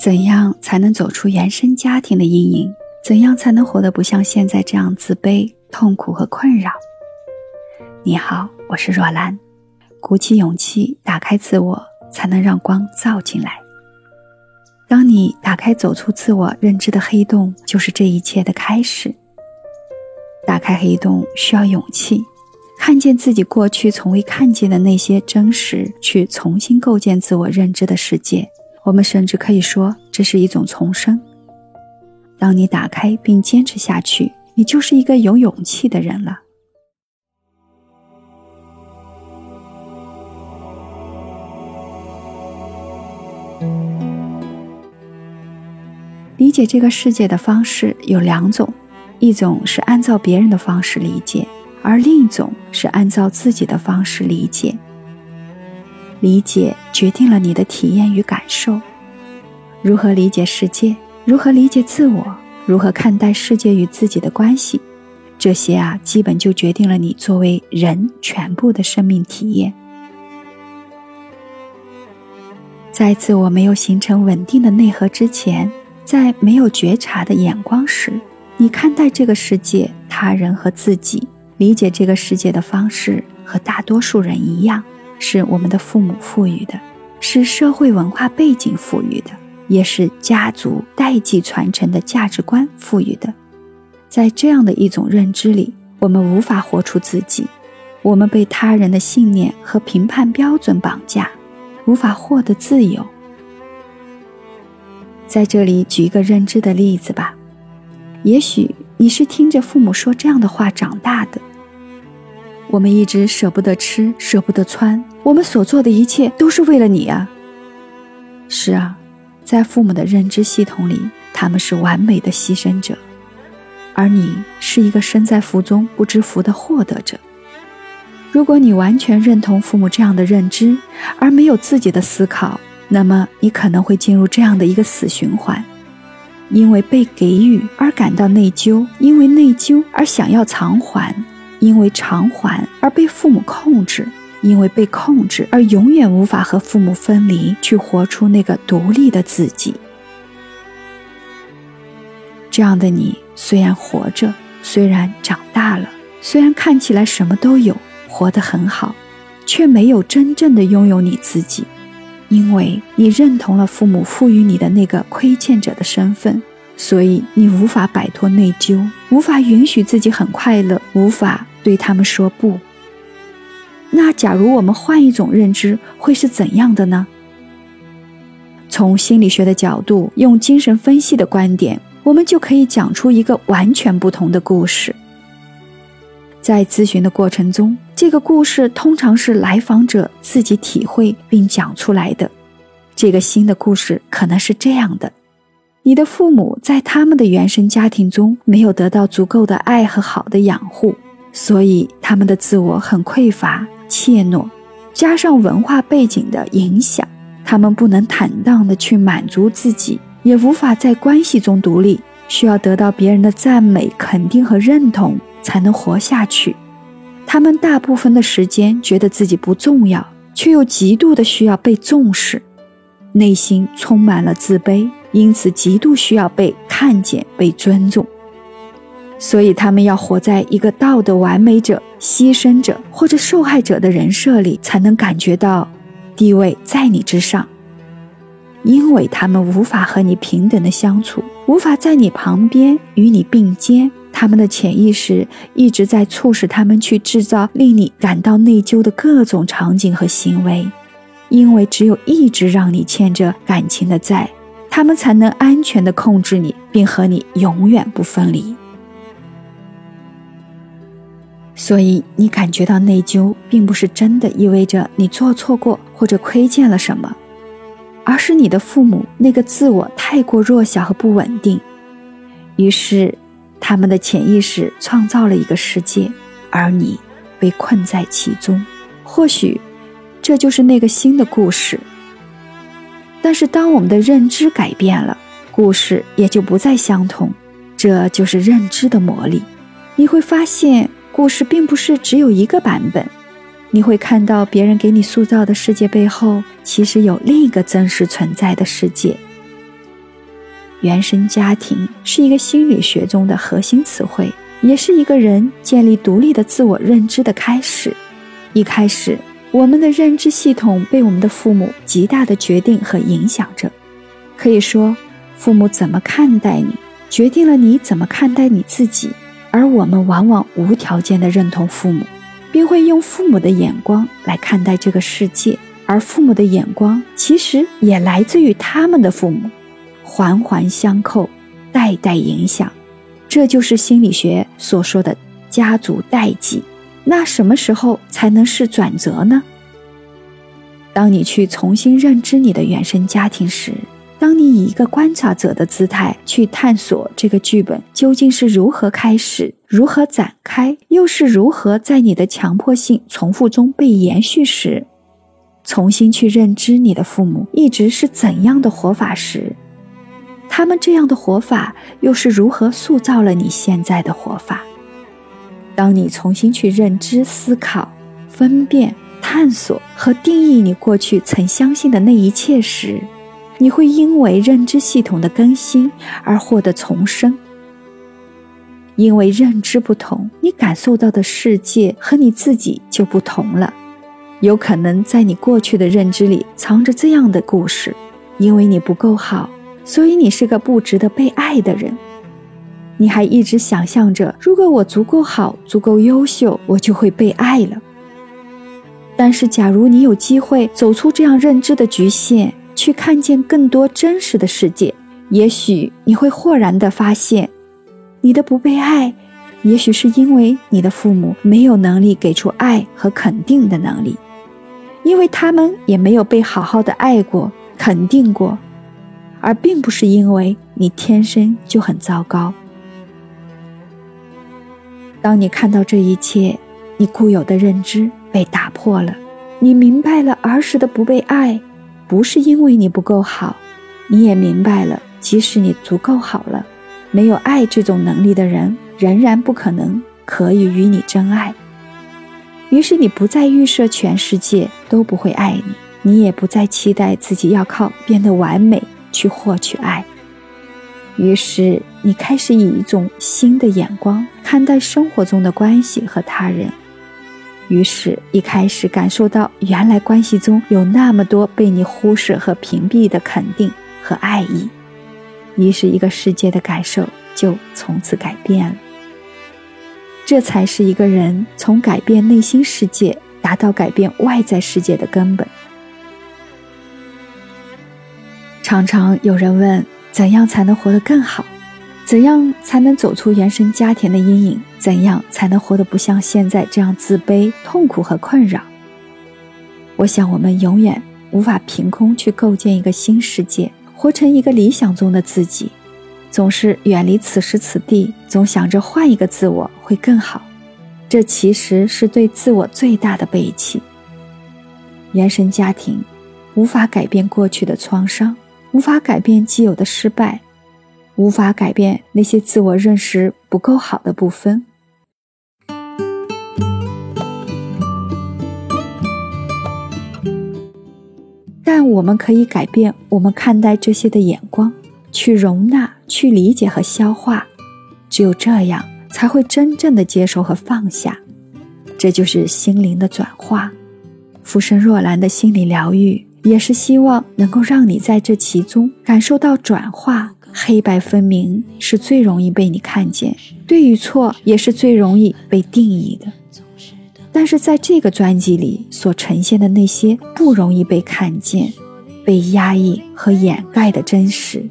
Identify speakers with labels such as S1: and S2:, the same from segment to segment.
S1: 怎样才能走出原生家庭的阴影？怎样才能活得不像现在这样自卑、痛苦和困扰？你好，我是若兰。鼓起勇气，打开自我，才能让光照进来。当你打开走出自我认知的黑洞，就是这一切的开始。打开黑洞需要勇气，看见自己过去从未看见的那些真实，去重新构建自我认知的世界。我们甚至可以说，这是一种重生。当你打开并坚持下去，你就是一个有勇气的人了。理解这个世界的方式有两种，一种是按照别人的方式理解，而另一种是按照自己的方式理解。理解决定了你的体验与感受，如何理解世界，如何理解自我，如何看待世界与自己的关系，这些啊，基本就决定了你作为人全部的生命体验。在自我没有形成稳定的内核之前，在没有觉察的眼光时，你看待这个世界、他人和自己，理解这个世界的方式和大多数人一样。是我们的父母赋予的，是社会文化背景赋予的，也是家族代际传承的价值观赋予的。在这样的一种认知里，我们无法活出自己，我们被他人的信念和评判标准绑架，无法获得自由。在这里举一个认知的例子吧，也许你是听着父母说这样的话长大的。我们一直舍不得吃，舍不得穿，我们所做的一切都是为了你啊！是啊，在父母的认知系统里，他们是完美的牺牲者，而你是一个身在福中不知福的获得者。如果你完全认同父母这样的认知，而没有自己的思考，那么你可能会进入这样的一个死循环：因为被给予而感到内疚，因为内疚而想要偿还。因为偿还而被父母控制，因为被控制而永远无法和父母分离，去活出那个独立的自己。这样的你虽然活着，虽然长大了，虽然看起来什么都有，活得很好，却没有真正的拥有你自己，因为你认同了父母赋予你的那个亏欠者的身份。所以你无法摆脱内疚，无法允许自己很快乐，无法对他们说不。那假如我们换一种认知，会是怎样的呢？从心理学的角度，用精神分析的观点，我们就可以讲出一个完全不同的故事。在咨询的过程中，这个故事通常是来访者自己体会并讲出来的。这个新的故事可能是这样的。你的父母在他们的原生家庭中没有得到足够的爱和好的养护，所以他们的自我很匮乏、怯懦，加上文化背景的影响，他们不能坦荡地去满足自己，也无法在关系中独立，需要得到别人的赞美、肯定和认同才能活下去。他们大部分的时间觉得自己不重要，却又极度的需要被重视，内心充满了自卑。因此，极度需要被看见、被尊重，所以他们要活在一个道德完美者、牺牲者或者受害者的人设里，才能感觉到地位在你之上。因为他们无法和你平等的相处，无法在你旁边与你并肩，他们的潜意识一直在促使他们去制造令你感到内疚的各种场景和行为，因为只有一直让你欠着感情的债。他们才能安全的控制你，并和你永远不分离。所以，你感觉到内疚，并不是真的意味着你做错过或者亏欠了什么，而是你的父母那个自我太过弱小和不稳定，于是他们的潜意识创造了一个世界，而你被困在其中。或许，这就是那个新的故事。但是，当我们的认知改变了，故事也就不再相同。这就是认知的魔力。你会发现，故事并不是只有一个版本，你会看到别人给你塑造的世界背后，其实有另一个真实存在的世界。原生家庭是一个心理学中的核心词汇，也是一个人建立独立的自我认知的开始。一开始，我们的认知系统被我们的父母极大的决定和影响着。可以说，父母怎么看待你，决定了你怎么看待你自己。而我们往往无条件的认同父母，并会用父母的眼光来看待这个世界，而父母的眼光其实也来自于他们的父母。环环相扣，代代影响，这就是心理学所说的家族代际。那什么时候才能是转折呢？当你去重新认知你的原生家庭时，当你以一个观察者的姿态去探索这个剧本究竟是如何开始、如何展开，又是如何在你的强迫性重复中被延续时，重新去认知你的父母一直是怎样的活法时。他们这样的活法又是如何塑造了你现在的活法？当你重新去认知、思考、分辨、探索和定义你过去曾相信的那一切时，你会因为认知系统的更新而获得重生。因为认知不同，你感受到的世界和你自己就不同了。有可能在你过去的认知里藏着这样的故事：因为你不够好。所以你是个不值得被爱的人，你还一直想象着，如果我足够好、足够优秀，我就会被爱了。但是，假如你有机会走出这样认知的局限，去看见更多真实的世界，也许你会豁然地发现，你的不被爱，也许是因为你的父母没有能力给出爱和肯定的能力，因为他们也没有被好好的爱过、肯定过。而并不是因为你天生就很糟糕。当你看到这一切，你固有的认知被打破了，你明白了儿时的不被爱，不是因为你不够好，你也明白了，即使你足够好了，没有爱这种能力的人，仍然不可能可以与你真爱。于是你不再预设全世界都不会爱你，你也不再期待自己要靠变得完美。去获取爱，于是你开始以一种新的眼光看待生活中的关系和他人，于是一开始感受到原来关系中有那么多被你忽视和屏蔽的肯定和爱意，于是一个世界的感受就从此改变了。这才是一个人从改变内心世界达到改变外在世界的根本。常常有人问：怎样才能活得更好？怎样才能走出原生家庭的阴影？怎样才能活得不像现在这样自卑、痛苦和困扰？我想，我们永远无法凭空去构建一个新世界，活成一个理想中的自己，总是远离此时此地，总想着换一个自我会更好。这其实是对自我最大的背弃。原生家庭无法改变过去的创伤。无法改变既有的失败，无法改变那些自我认识不够好的部分，但我们可以改变我们看待这些的眼光，去容纳、去理解和消化。只有这样，才会真正的接受和放下。这就是心灵的转化。浮生若兰的心理疗愈。也是希望能够让你在这其中感受到转化，黑白分明是最容易被你看见，对与错也是最容易被定义的。但是在这个专辑里所呈现的那些不容易被看见、被压抑和掩盖的真实，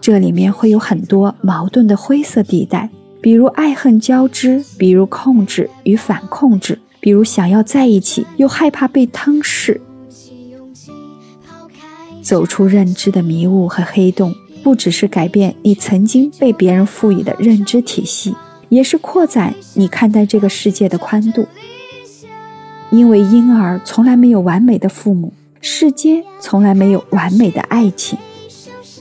S1: 这里面会有很多矛盾的灰色地带，比如爱恨交织，比如控制与反控制，比如想要在一起又害怕被吞噬。走出认知的迷雾和黑洞，不只是改变你曾经被别人赋予的认知体系，也是扩展你看待这个世界的宽度。因为婴儿从来没有完美的父母，世间从来没有完美的爱情。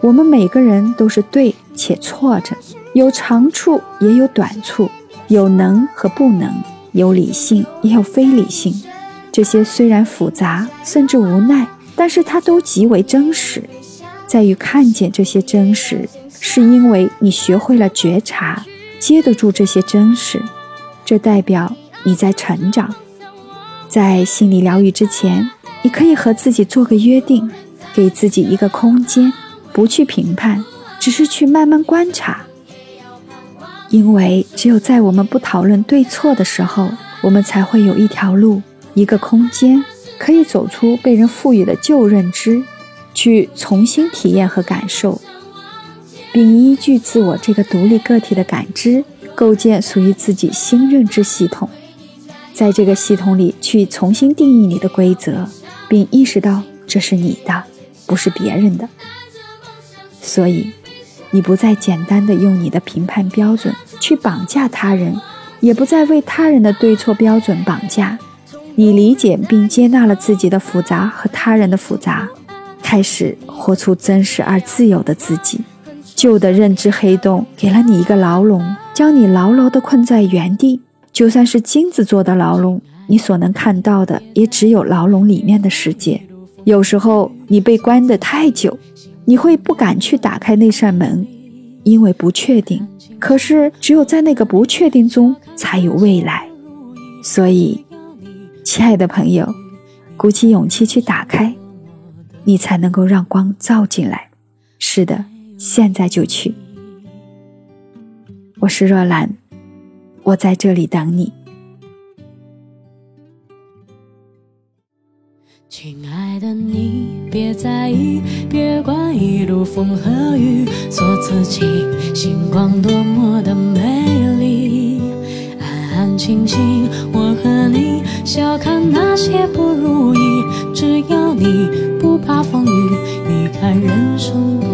S1: 我们每个人都是对且错着，有长处也有短处，有能和不能，有理性，也有非理性。这些虽然复杂，甚至无奈，但是它都极为真实。在于看见这些真实，是因为你学会了觉察，接得住这些真实。这代表你在成长。在心理疗愈之前，你可以和自己做个约定，给自己一个空间，不去评判，只是去慢慢观察。因为只有在我们不讨论对错的时候，我们才会有一条路、一个空间，可以走出被人赋予的旧认知，去重新体验和感受，并依据自我这个独立个体的感知，构建属于自己新认知系统。在这个系统里去重新定义你的规则，并意识到这是你的，不是别人的。所以，你不再简单的用你的评判标准去绑架他人，也不再为他人的对错标准绑架。你理解并接纳了自己的复杂和他人的复杂，开始活出真实而自由的自己。旧的认知黑洞给了你一个牢笼，将你牢牢地困在原地。就算是金子做的牢笼，你所能看到的也只有牢笼里面的世界。有时候你被关得太久，你会不敢去打开那扇门，因为不确定。可是只有在那个不确定中才有未来。所以，亲爱的朋友，鼓起勇气去打开，你才能够让光照进来。是的，现在就去。我是若兰。我在这里等你，
S2: 亲爱的，你别在意，别管一路风和雨，做自己，星光多么的美丽。安安静静，我和你，笑看那些不如意，只要你不。怕风雨，你看人生多。